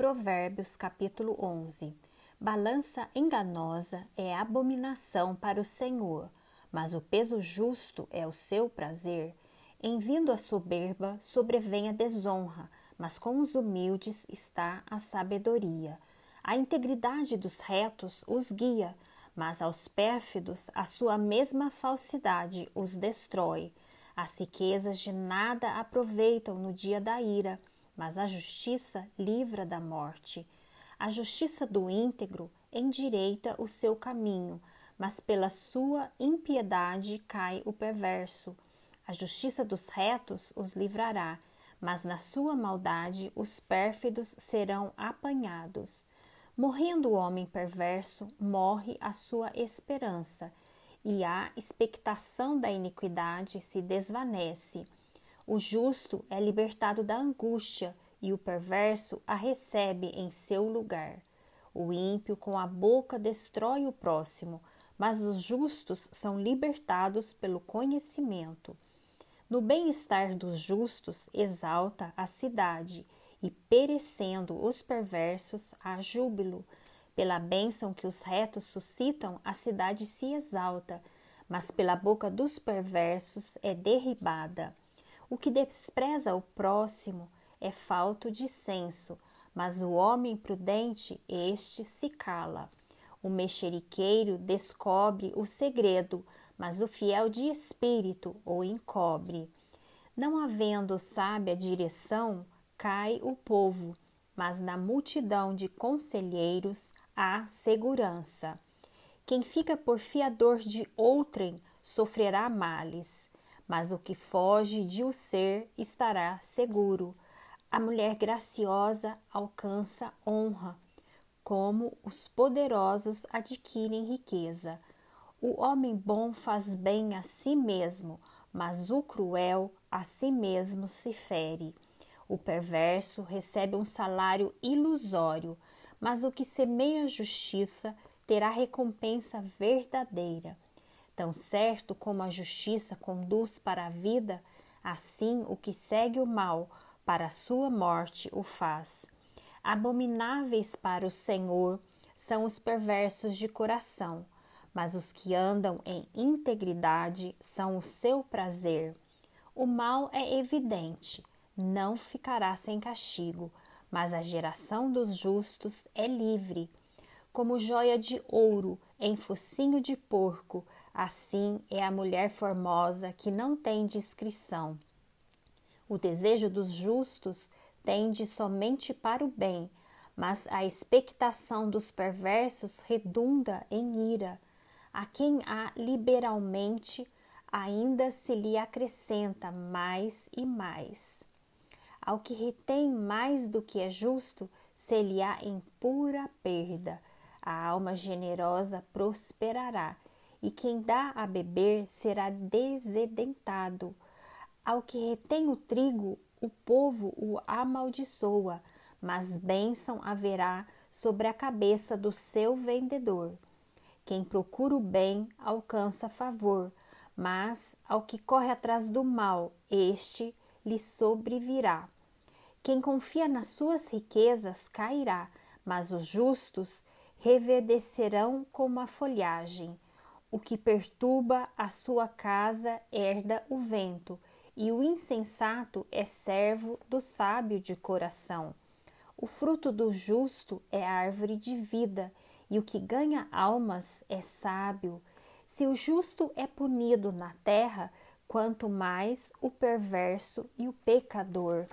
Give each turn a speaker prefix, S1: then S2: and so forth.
S1: Provérbios capítulo 11 Balança enganosa é abominação para o Senhor, mas o peso justo é o seu prazer. Em vindo a soberba, sobrevém a desonra, mas com os humildes está a sabedoria. A integridade dos retos os guia, mas aos pérfidos a sua mesma falsidade os destrói. As riquezas de nada aproveitam no dia da ira mas a justiça livra da morte. A justiça do íntegro endireita o seu caminho, mas pela sua impiedade cai o perverso. A justiça dos retos os livrará, mas na sua maldade os pérfidos serão apanhados. Morrendo o homem perverso, morre a sua esperança, e a expectação da iniquidade se desvanece. O justo é libertado da angústia e o perverso a recebe em seu lugar. O ímpio com a boca destrói o próximo, mas os justos são libertados pelo conhecimento. No bem-estar dos justos exalta a cidade, e perecendo os perversos, há júbilo. Pela bênção que os retos suscitam, a cidade se exalta, mas pela boca dos perversos é derribada. O que despreza o próximo é falto de senso, mas o homem prudente, este se cala. O mexeriqueiro descobre o segredo, mas o fiel de espírito o encobre. Não havendo sábia direção, cai o povo, mas na multidão de conselheiros há segurança. Quem fica por fiador de outrem sofrerá males mas o que foge de o ser estará seguro. A mulher graciosa alcança honra, como os poderosos adquirem riqueza. O homem bom faz bem a si mesmo, mas o cruel a si mesmo se fere. O perverso recebe um salário ilusório, mas o que semeia justiça terá recompensa verdadeira. Tão certo como a justiça conduz para a vida, assim o que segue o mal para a sua morte o faz. Abomináveis para o Senhor são os perversos de coração, mas os que andam em integridade são o seu prazer. O mal é evidente, não ficará sem castigo, mas a geração dos justos é livre. Como joia de ouro em focinho de porco, Assim é a mulher formosa que não tem discrição. O desejo dos justos tende somente para o bem, mas a expectação dos perversos redunda em ira. A quem há liberalmente, ainda se lhe acrescenta mais e mais. Ao que retém mais do que é justo, se lhe há em pura perda. A alma generosa prosperará e quem dá a beber será desedentado. Ao que retém o trigo, o povo o amaldiçoa, mas bênção haverá sobre a cabeça do seu vendedor. Quem procura o bem alcança favor, mas ao que corre atrás do mal, este lhe sobrevirá. Quem confia nas suas riquezas cairá, mas os justos reverdecerão como a folhagem. O que perturba a sua casa herda o vento, e o insensato é servo do sábio de coração. O fruto do justo é árvore de vida, e o que ganha almas é sábio. Se o justo é punido na terra, quanto mais o perverso e o pecador.